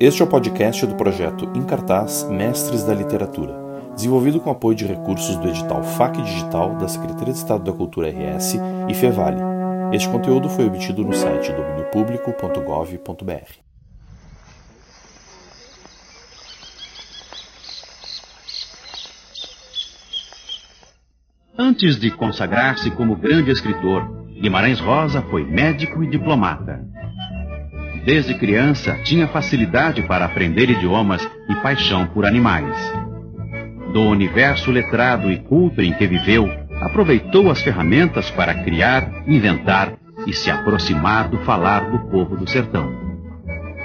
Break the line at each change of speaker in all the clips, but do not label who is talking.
Este é o podcast do projeto Em Cartaz Mestres da Literatura, desenvolvido com apoio de recursos do edital FAC Digital da Secretaria de Estado da Cultura RS e Fevale. Este conteúdo foi obtido no site www.publico.gov.br.
Antes de consagrar-se como grande escritor, Guimarães Rosa foi médico e diplomata. Desde criança, tinha facilidade para aprender idiomas e paixão por animais. Do universo letrado e culto em que viveu, aproveitou as ferramentas para criar, inventar e se aproximar do falar do povo do sertão.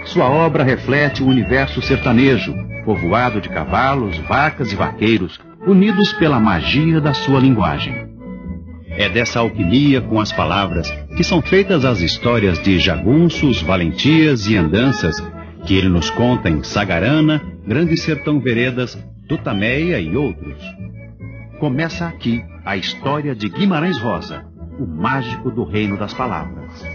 Sua obra reflete o universo sertanejo, povoado de cavalos, vacas e vaqueiros, unidos pela magia da sua linguagem. É dessa alquimia com as palavras que são feitas as histórias de jagunços, valentias e andanças que ele nos conta em Sagarana, Grande Sertão Veredas, Tutameia e outros. Começa aqui a história de Guimarães Rosa, o mágico do reino das palavras.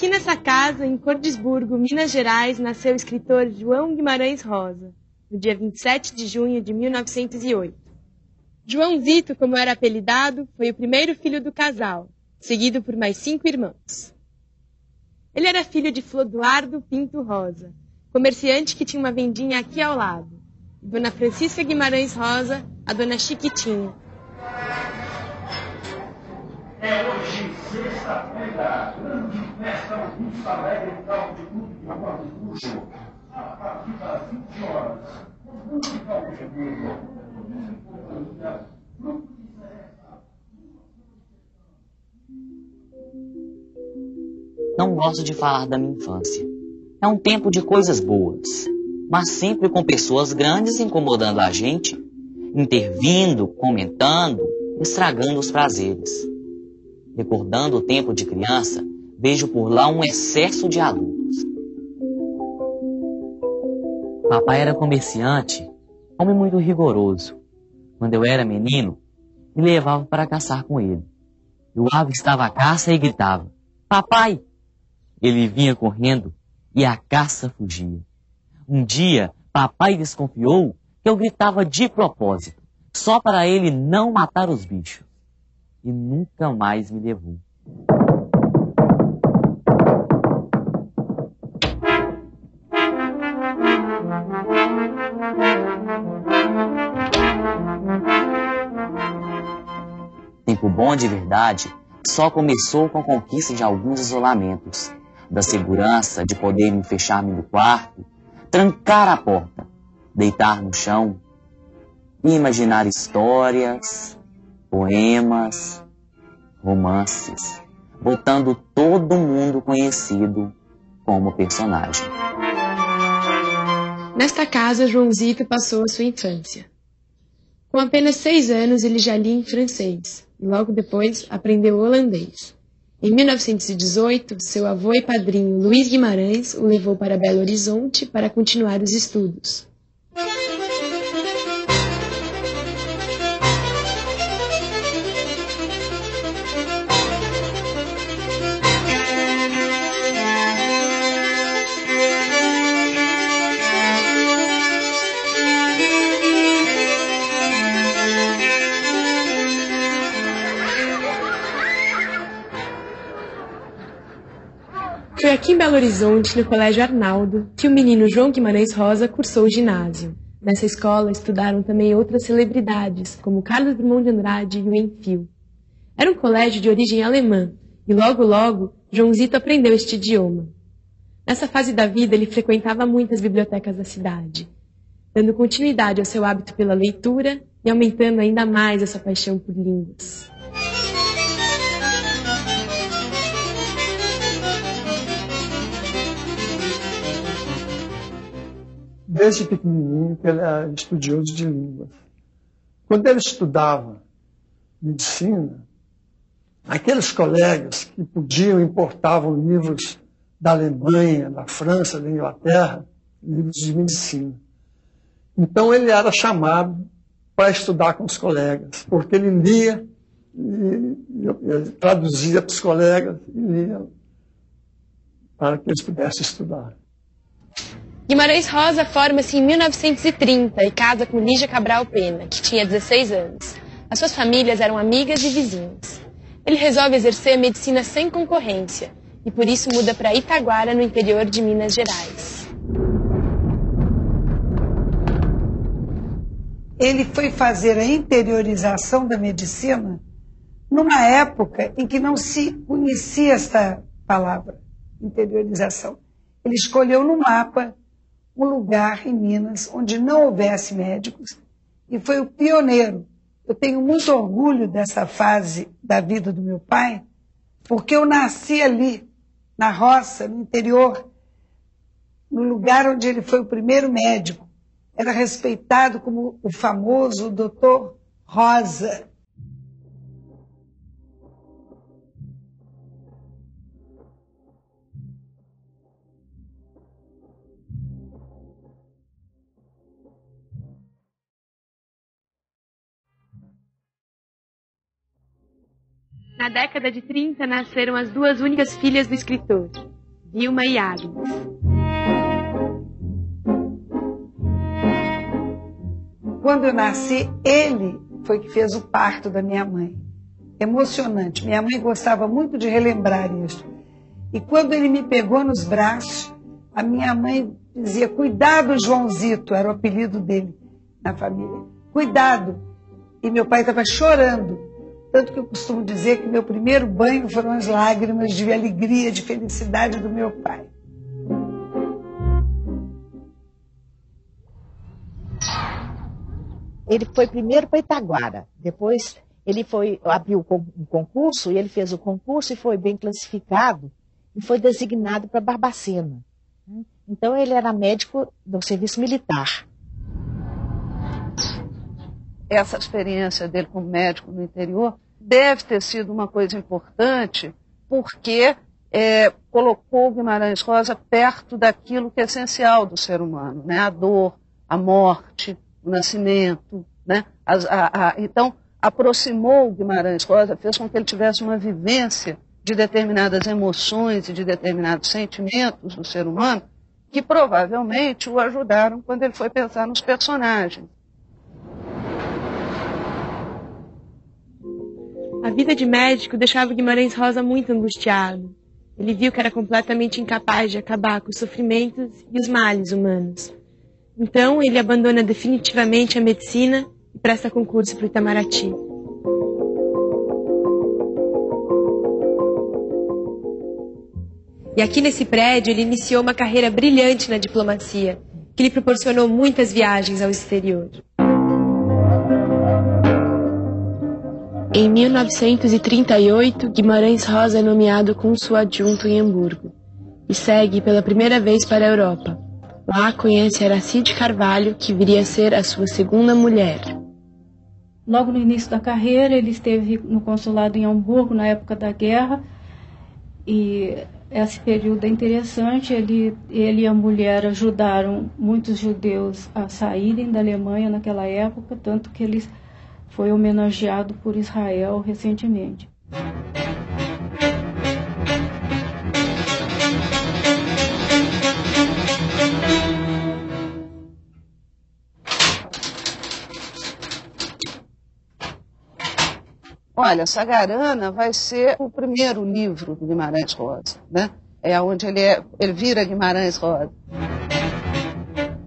Aqui nessa casa, em Cordisburgo, Minas Gerais, nasceu o escritor João Guimarães Rosa, no dia 27 de junho de 1908. Joãozito, como era apelidado, foi o primeiro filho do casal, seguido por mais cinco irmãos. Ele era filho de Flodoardo Pinto Rosa, comerciante que tinha uma vendinha aqui ao lado, e Dona Francisca Guimarães Rosa, a Dona Chiquitinha.
É hoje, sexta-feira, festa Augusta Alegre Caldo de Clube de Rua do Luxo. A partir das 20 horas, muito caldo de milho, companhia, grupo de seresta.
Não gosto de falar da minha infância. É um tempo de coisas boas, mas sempre com pessoas grandes incomodando a gente, intervindo, comentando, estragando os prazeres. Recordando o tempo de criança, vejo por lá um excesso de adultos. Papai era comerciante, homem muito rigoroso. Quando eu era menino, me levava para caçar com ele. Eu avistava a caça e gritava: Papai! Ele vinha correndo e a caça fugia. Um dia, papai desconfiou que eu gritava de propósito, só para ele não matar os bichos. E nunca mais me levou. Bom de verdade só começou com a conquista de alguns isolamentos, da segurança de poder me fechar-me no quarto, trancar a porta, deitar no chão e imaginar histórias, poemas, romances, botando todo mundo conhecido como personagem.
Nesta casa, Joãozito passou a sua infância. Com apenas seis anos, ele já lia em francês e logo depois aprendeu holandês. Em 1918, seu avô e padrinho Luiz Guimarães o levou para Belo Horizonte para continuar os estudos. Belo Horizonte, no Colégio Arnaldo, que o menino João Guimarães Rosa cursou o ginásio. Nessa escola estudaram também outras celebridades, como Carlos Drummond de Andrade e o Enfio. Era um colégio de origem alemã, e logo logo Joãozito aprendeu este idioma. Nessa fase da vida, ele frequentava muitas bibliotecas da cidade, dando continuidade ao seu hábito pela leitura e aumentando ainda mais a sua paixão por línguas.
Desde pequenininho que ele era estudioso de línguas. Quando ele estudava medicina, aqueles colegas que podiam importavam livros da Alemanha, da França, da Inglaterra, livros de medicina. Então ele era chamado para estudar com os colegas, porque ele lia, e, traduzia para os colegas e lia para que eles pudessem estudar.
Guimarães Rosa forma-se em 1930 e casa com Lígia Cabral Pena, que tinha 16 anos. As suas famílias eram amigas e vizinhas. Ele resolve exercer medicina sem concorrência e por isso muda para Itaguara, no interior de Minas Gerais.
Ele foi fazer a interiorização da medicina numa época em que não se conhecia essa palavra, interiorização. Ele escolheu no mapa um lugar em Minas onde não houvesse médicos e foi o pioneiro. Eu tenho muito orgulho dessa fase da vida do meu pai, porque eu nasci ali, na roça, no interior, no lugar onde ele foi o primeiro médico. Era respeitado como o famoso doutor Rosa.
Na década de 30 nasceram as duas únicas filhas do escritor, Vilma e Agnes.
Quando eu nasci, ele foi que fez o parto da minha mãe. Emocionante. Minha mãe gostava muito de relembrar isso. E quando ele me pegou nos braços, a minha mãe dizia: Cuidado, Joãozito, era o apelido dele na família. Cuidado. E meu pai estava chorando tanto que eu costumo dizer que meu primeiro banho foram as lágrimas de alegria, de felicidade do meu pai.
Ele foi primeiro para Itaguara, depois ele foi abriu um concurso e ele fez o concurso e foi bem classificado e foi designado para Barbacena. Então ele era médico do serviço militar
essa experiência dele como médico no interior deve ter sido uma coisa importante, porque é, colocou Guimarães Rosa perto daquilo que é essencial do ser humano, né? a dor, a morte, o nascimento. Né? a, a, então, aproximou Guimarães Rosa, fez com que ele tivesse uma vivência de determinadas emoções e de determinados sentimentos do ser humano que provavelmente o ajudaram quando ele foi pensar nos personagens.
A vida de médico deixava Guimarães Rosa muito angustiado. Ele viu que era completamente incapaz de acabar com os sofrimentos e os males humanos. Então, ele abandona definitivamente a medicina e presta concurso para o Itamaraty. E aqui nesse prédio, ele iniciou uma carreira brilhante na diplomacia, que lhe proporcionou muitas viagens ao exterior. Em 1938, Guimarães Rosa é nomeado cônsul adjunto em Hamburgo e segue pela primeira vez para a Europa. Lá conhece Aracide Carvalho, que viria a ser a sua segunda mulher.
Logo no início da carreira, ele esteve no consulado em Hamburgo na época da guerra e esse período é interessante. Ele, ele e a mulher ajudaram muitos judeus a saírem da Alemanha naquela época, tanto que eles foi homenageado por Israel recentemente.
Olha, Sagarana vai ser o primeiro livro do Guimarães Rosa, né? é onde ele, é, ele vira Guimarães Rosa.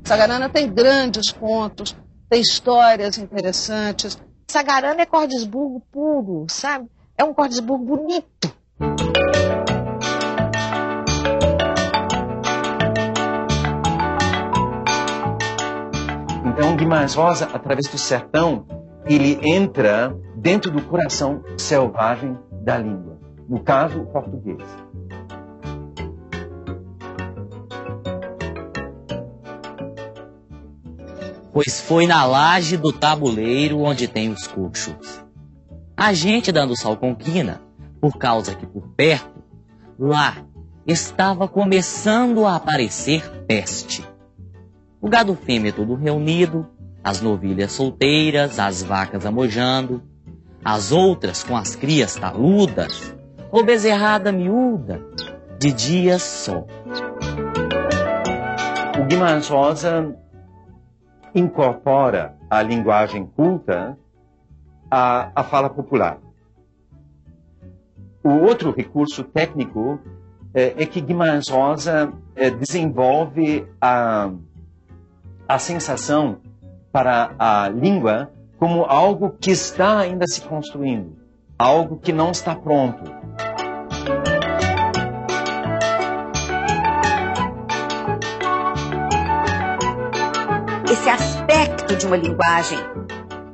Sagarana tem grandes contos, tem histórias interessantes.
Sagarana é Cordesburgo puro, sabe? É um Cordesburgo bonito.
Então, Guimarães Rosa, através do sertão, ele entra dentro do coração selvagem da língua, no caso, o português.
Pois foi na laje do tabuleiro onde tem os coxos. A gente dando sal com quina, por causa que por perto, lá estava começando a aparecer peste o gado fêmea todo reunido, as novilhas solteiras, as vacas amojando, as outras com as crias taludas, ou bezerrada miúda, de dias só.
O Guimarães Rosa incorpora a linguagem culta à, fala popular. O outro recurso técnico é, é que Guimarães Rosa é, desenvolve a a sensação para a língua como algo que está ainda se construindo, algo que não está pronto.
Aspecto de uma linguagem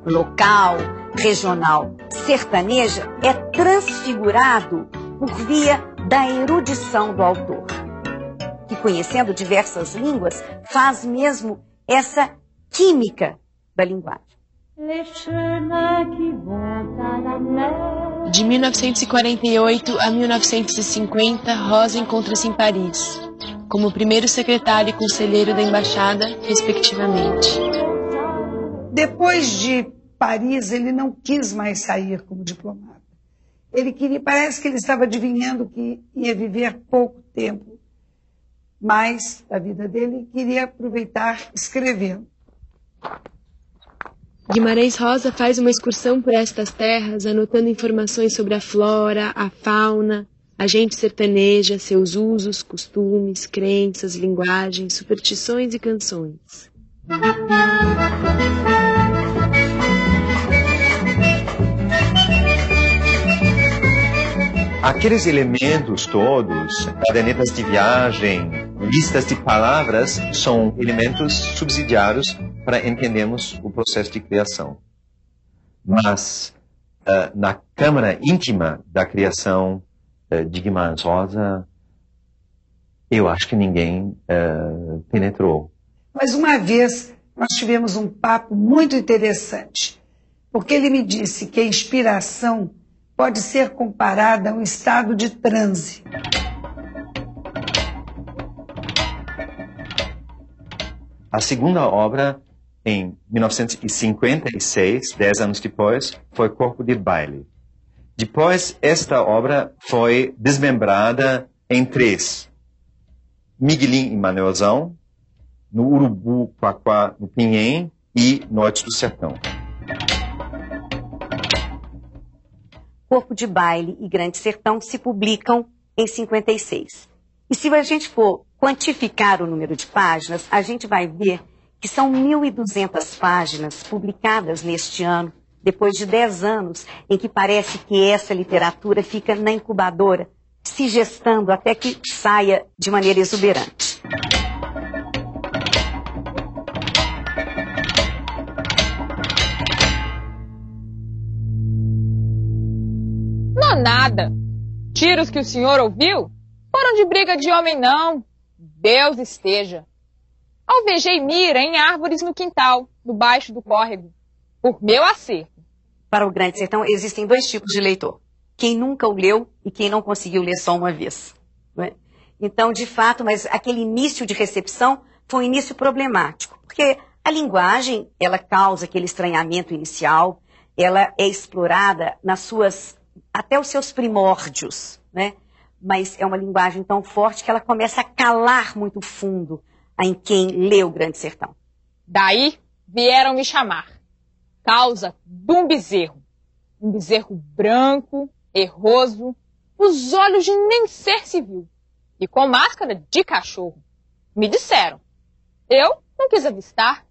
local, regional, sertaneja é transfigurado por via da erudição do autor, que conhecendo diversas línguas faz mesmo essa química da linguagem.
De 1948 a 1950, Rosa encontra-se em Paris, como primeiro secretário e conselheiro da embaixada, respectivamente.
Depois de Paris, ele não quis mais sair como diplomata. Ele queria, parece que ele estava adivinhando que ia viver pouco tempo mais da vida dele e queria aproveitar escrevendo.
Guimarães Rosa faz uma excursão por estas terras, anotando informações sobre a flora, a fauna, a gente sertaneja, seus usos, costumes, crenças, linguagens, superstições e canções.
Aqueles elementos todos, cadernetas de viagem, listas de palavras, são elementos subsidiários para entendermos o processo de criação. Mas uh, na câmara íntima da criação uh, de Guimarães Rosa, eu acho que ninguém uh, penetrou.
Mas uma vez nós tivemos um papo muito interessante, porque ele me disse que a inspiração pode ser comparada a um estado de transe.
A segunda obra, em 1956, dez anos depois, foi Corpo de Baile. Depois, esta obra foi desmembrada em três. Miguelim e Manuelzão, no Urubu, Quaquá, no Pinhém e Norte do Sertão.
Corpo de Baile e Grande Sertão se publicam em 56. E se a gente for quantificar o número de páginas, a gente vai ver que são 1.200 páginas publicadas neste ano, depois de 10 anos em que parece que essa literatura fica na incubadora, se gestando até que saia de maneira exuberante.
Tiros que o senhor ouviu foram de briga de homem, não. Deus esteja. Alvejei mira em árvores no quintal, no baixo do córrego, por meu acerto.
Para o Grande Sertão existem dois tipos de leitor: quem nunca o leu e quem não conseguiu ler só uma vez. É? Então, de fato, mas aquele início de recepção foi um início problemático, porque a linguagem ela causa aquele estranhamento inicial, ela é explorada nas suas até os seus primórdios, né? Mas é uma linguagem tão forte que ela começa a calar muito fundo em quem lê o Grande Sertão.
Daí vieram me chamar. Causa de um bezerro. Um bezerro branco, erroso, os olhos de nem ser se viu. e com máscara de cachorro. Me disseram. Eu não quis avistar.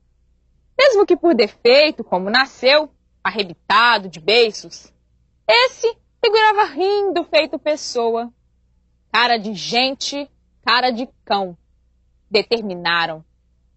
Mesmo que por defeito, como nasceu, arrebitado de beiços, esse figurava rindo feito pessoa. Cara de gente, cara de cão. Determinaram.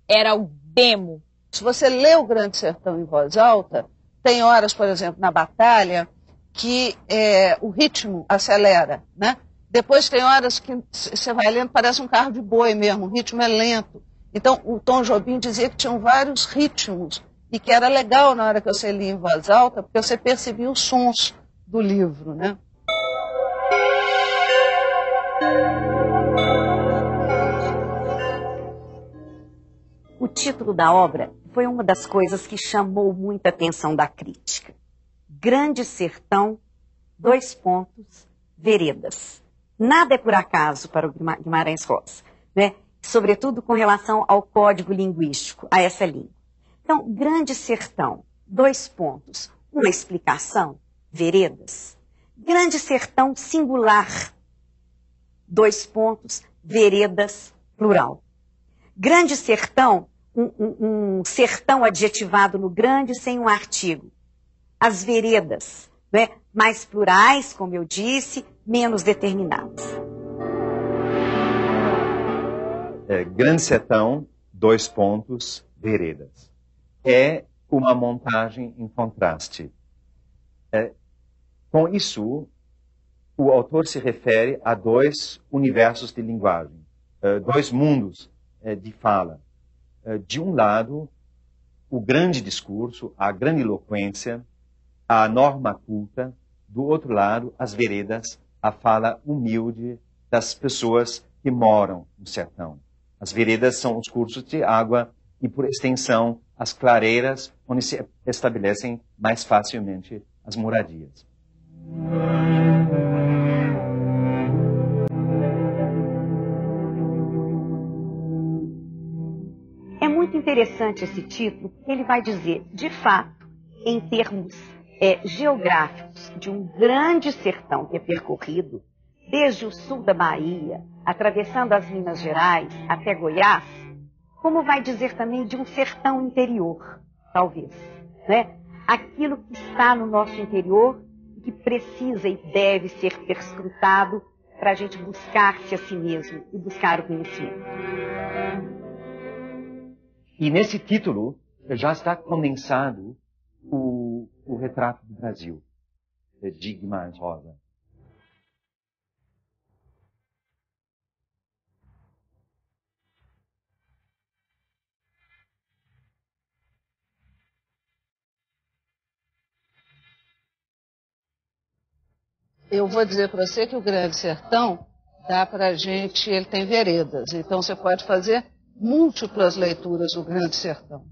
Era o demo.
Se você lê o Grande Sertão em voz alta, tem horas, por exemplo, na batalha, que é, o ritmo acelera, né? Depois tem horas que você vai lendo, parece um carro de boi mesmo, o ritmo é lento. Então, o Tom Jobim dizia que tinham vários ritmos e que era legal na hora que você lia em voz alta, porque você percebia os sons do livro, né?
O título da obra foi uma das coisas que chamou muita atenção da crítica. Grande Sertão, dois pontos, veredas. Nada é por acaso para o Guimarães Rosa, né? sobretudo com relação ao código linguístico, a essa língua. Então, Grande Sertão, dois pontos, uma explicação, veredas. Grande Sertão singular, dois pontos, veredas plural. Grande Sertão, um, um, um sertão adjetivado no grande sem um artigo. As veredas, né? mais plurais, como eu disse, menos determinadas.
É, grande Sertão, dois pontos, veredas. É uma montagem em contraste. É, com isso, o autor se refere a dois universos de linguagem, é, dois mundos é, de fala. É, de um lado, o grande discurso, a grande eloquência, a norma culta, do outro lado, as veredas, a fala humilde das pessoas que moram no sertão. As veredas são os cursos de água e, por extensão, as clareiras, onde se estabelecem mais facilmente as moradias.
É muito interessante esse título, ele vai dizer, de fato, em termos é, geográficos de um grande sertão que é percorrido desde o sul da Bahia, atravessando as Minas Gerais até Goiás, como vai dizer também de um sertão interior, talvez, né? Aquilo que está no nosso interior que precisa e deve ser perscrutado para a gente buscar-se a si mesmo e buscar o conhecimento.
E nesse título já está condensado o, o retrato do Brasil, de Guimarães Rosa.
Eu vou dizer para você que o Grande Sertão dá para a gente, ele tem veredas, então você pode fazer múltiplas leituras do Grande Sertão.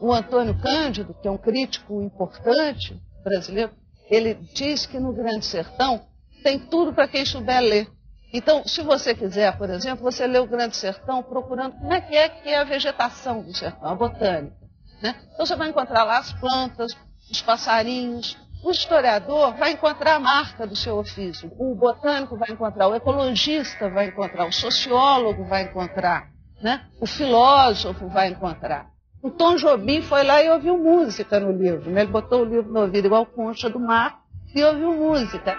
o Antônio Cândido, que é um crítico importante brasileiro, ele diz que no Grande Sertão tem tudo para quem souber ler. Então, se você quiser, por exemplo, você lê o Grande Sertão procurando como é que é que é a vegetação do sertão, a botânica. Né? Então você vai encontrar lá as plantas, os passarinhos. O historiador vai encontrar a marca do seu ofício. O botânico vai encontrar, o ecologista vai encontrar, o sociólogo vai encontrar, né? o filósofo vai encontrar. O Tom Jobim foi lá e ouviu música no livro. Né? Ele botou o livro no ouvido igual Concha do Mar e ouviu música.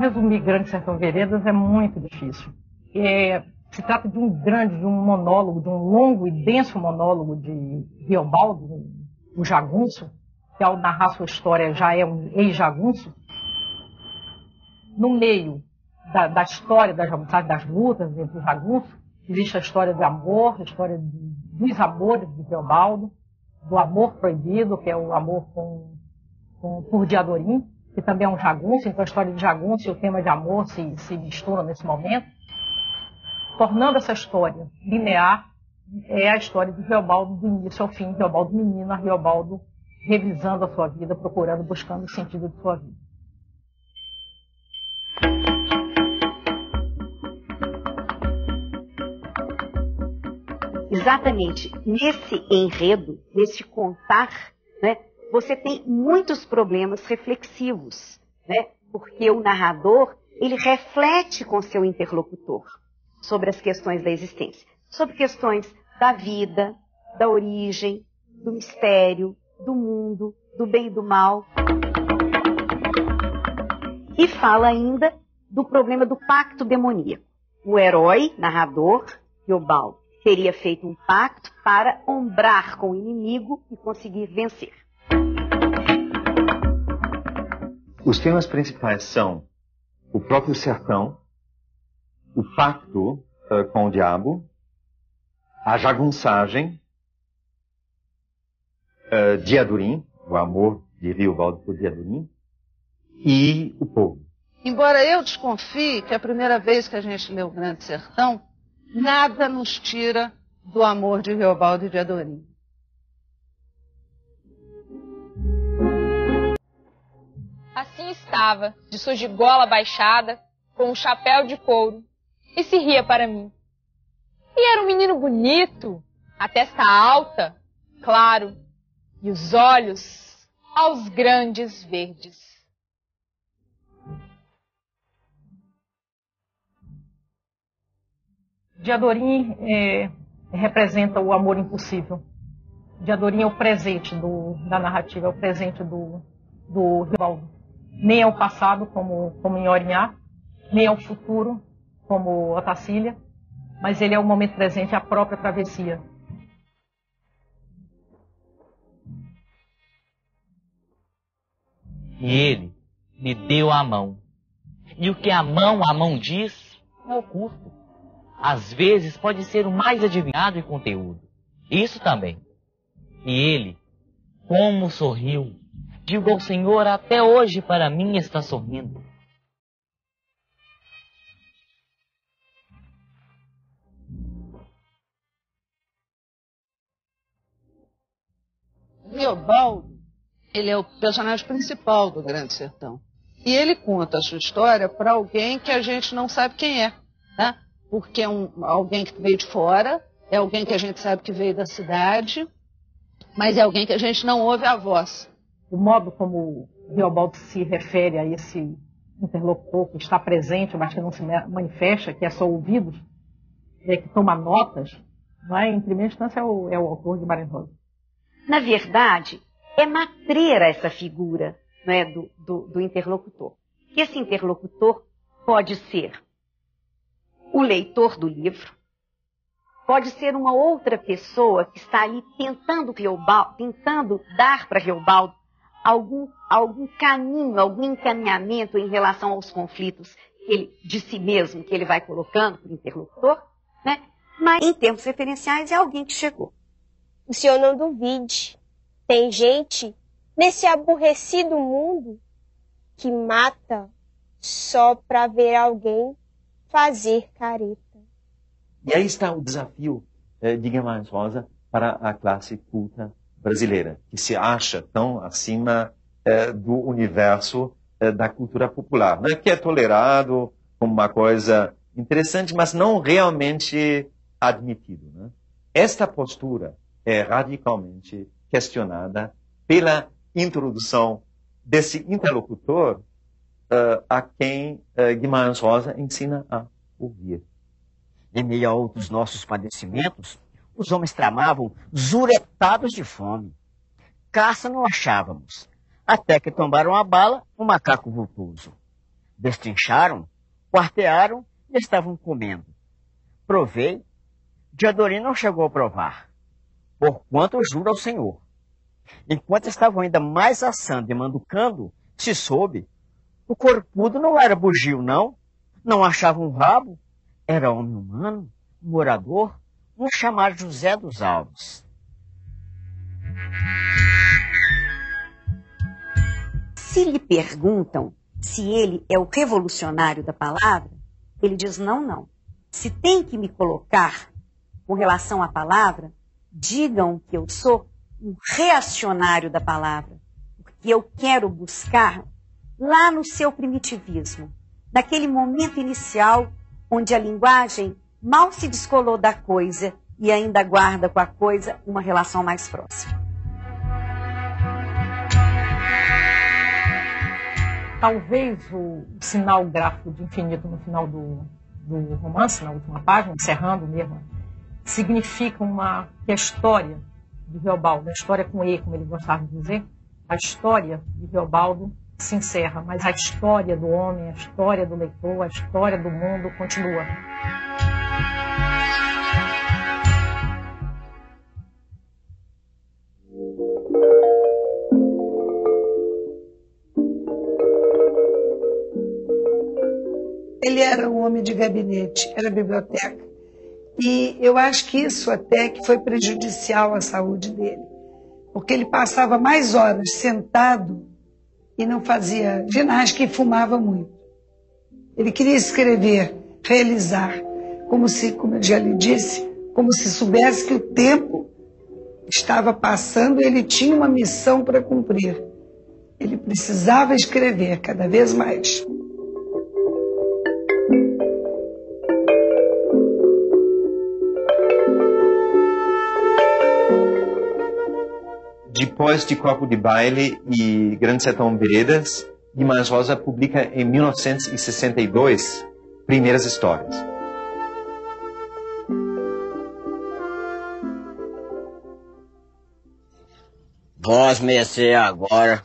Resumir Grande Sertão Veredas é muito difícil. É, se trata de um grande, de um monólogo, de um longo e denso monólogo de Riobaldo, o jagunço, que ao narrar sua história já é um ex-jagunço. No meio da, da história das, das lutas entre os jagunços, existe a história do amor, a história dos amores de Teobaldo, do amor proibido, que é o amor com, com, por Diadorim, que também é um jagunço, então a história de jagunço e o tema de amor se, se misturam nesse momento, tornando essa história linear, é a história de Riobaldo do início ao fim, Riobaldo menino, a Riobaldo revisando a sua vida, procurando, buscando o sentido de sua vida.
exatamente nesse enredo, nesse contar, né, você tem muitos problemas reflexivos, né, porque o narrador ele reflete com seu interlocutor sobre as questões da existência, sobre questões da vida, da origem, do mistério, do mundo, do bem e do mal. E fala ainda do problema do pacto demoníaco. O herói, narrador, Yobal, teria feito um pacto para ombrar com o inimigo e conseguir vencer.
Os temas principais são o próprio sertão, o pacto uh, com o diabo, a jagunçagem, uh, Diadurim, o amor de Riobaldo por Diadurim, e o povo.
Embora eu desconfie que a primeira vez que a gente lê o Grande Sertão, nada nos tira do amor de Riobaldo e de Adorim.
Estava, de sua gigola baixada, com o chapéu de couro, e se ria para mim. E era um menino bonito, a testa alta, claro, e os olhos aos grandes verdes.
Diadorim é, representa o amor impossível. Diadorim é o presente do, da narrativa, é o presente do, do Rivaldo. Nem é o passado, como, como em Orinhá, nem é o futuro, como Otacília, mas ele é o momento presente, a própria travessia.
E ele me deu a mão. E o que a mão a mão diz é oculto. Às vezes pode ser o mais adivinhado em conteúdo. Isso também. E ele, como sorriu. Digo ao Senhor, até hoje para mim está sorrindo.
Riobaldo, ele é o personagem principal do Grande Sertão. E ele conta a sua história para alguém que a gente não sabe quem é. Né? Porque é um, alguém que veio de fora, é alguém que a gente sabe que veio da cidade, mas é alguém que a gente não ouve a voz.
O modo como Riobaldo se refere a esse interlocutor que está presente, mas que não se manifesta, que é só ouvido, é, que toma notas, não é? em primeira instância é o, é o autor de Guimarães Rosa.
Na verdade, é matreira essa figura não é, do, do, do interlocutor. Esse interlocutor pode ser o leitor do livro, pode ser uma outra pessoa que está ali tentando, Riobaldo, tentando dar para Riobaldo algum, algum caminho, algum encaminhamento em relação aos conflitos ele, de si mesmo que ele vai colocando para o interlocutor, né? mas em termos referenciais é alguém que chegou.
O senhor não duvide. Tem gente nesse aborrecido mundo que mata só para ver alguém fazer careta.
E aí está o desafio eh, de Guimarães Rosa para a classe culta brasileira, que se acha tão acima eh, do universo eh, da cultura popular, né? que é tolerado como uma coisa interessante, mas não realmente admitido. Né? Esta postura é radicalmente questionada pela introdução desse interlocutor uh, a quem uh, Guimarães Rosa ensina a ouvir.
Em meio a outros nossos padecimentos, os homens tramavam zuretados de fome. Caça não achávamos, até que tombaram a bala um macaco vultoso. Destrincharam, quartearam e estavam comendo. Provei, Diadorim não chegou a provar, porquanto eu juro ao Senhor. Enquanto estavam ainda mais assando e manducando, se soube o corpudo não era bugio, não. Não achava um rabo. Era homem humano, morador, um chamado José dos Alves.
Se lhe perguntam se ele é o revolucionário da palavra, ele diz não, não. Se tem que me colocar com relação à palavra, digam que eu sou um reacionário da palavra, porque eu quero buscar lá no seu primitivismo, naquele momento inicial onde a linguagem mal se descolou da coisa e ainda guarda com a coisa uma relação mais próxima.
Talvez o sinal gráfico de infinito no final do, do romance, na última página, encerrando mesmo, significa uma que a história de Reobaldo, a história com E, como ele gostava de dizer, a história de Reobaldo se encerra, mas a história do homem, a história do leitor, a história do mundo continua.
Ele era um homem de gabinete, era biblioteca. E eu acho que isso até que foi prejudicial à saúde dele, porque ele passava mais horas sentado e não fazia ginástica e fumava muito. Ele queria escrever, realizar, como se, como eu já lhe disse, como se soubesse que o tempo estava passando e ele tinha uma missão para cumprir. Ele precisava escrever cada vez mais.
Depois de Copo de Baile e Grande Sertão Veredas, Guimarães Rosa publica em 1962 Primeiras Histórias.
Vós, mercê, agora,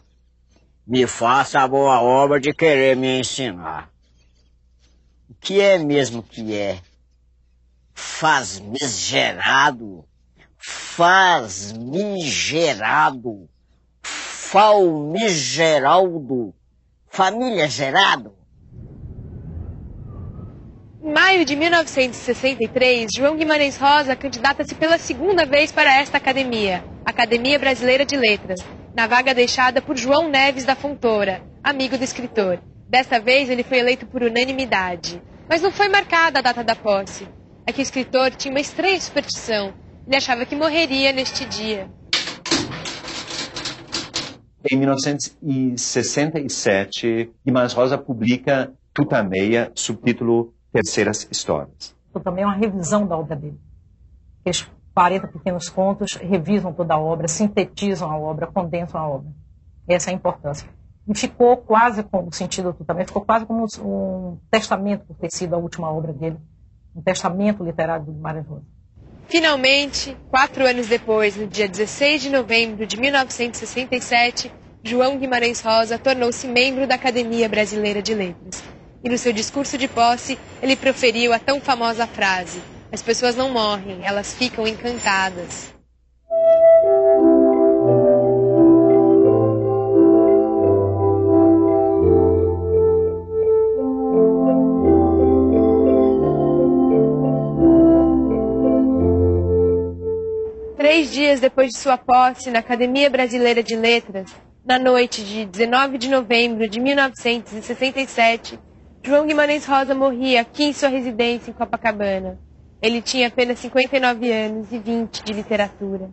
me faça a boa obra de querer me ensinar. O que é mesmo que é? Faz gerado Faz-migerado, Falmigeraldo, Família Gerado.
Em maio de 1963, João Guimarães Rosa candidata-se pela segunda vez para esta academia, Academia Brasileira de Letras, na vaga deixada por João Neves da Fontoura, amigo do escritor. Desta vez ele foi eleito por unanimidade. Mas não foi marcada a data da posse. É que o escritor tinha uma estranha superstição ele achava que morreria neste dia.
Em 1967, Guimarães Rosa publica Tutameia, subtítulo Terceiras Histórias.
Também é uma revisão da obra dele. Aqueles 40 pequenos contos revisam toda a obra, sintetizam a obra, condensam a obra. Essa é a importância. E ficou quase como, o sentido do Tutameia, ficou quase como um testamento por ter sido a última obra dele, um testamento literário do Guimarães Rosa.
Finalmente, quatro anos depois, no dia 16 de novembro de 1967, João Guimarães Rosa tornou-se membro da Academia Brasileira de Letras. E no seu discurso de posse, ele proferiu a tão famosa frase: As pessoas não morrem, elas ficam encantadas. Três dias depois de sua posse na Academia Brasileira de Letras, na noite de 19 de novembro de 1967, João Guimarães Rosa morria aqui em sua residência em Copacabana. Ele tinha apenas 59 anos e 20 de literatura.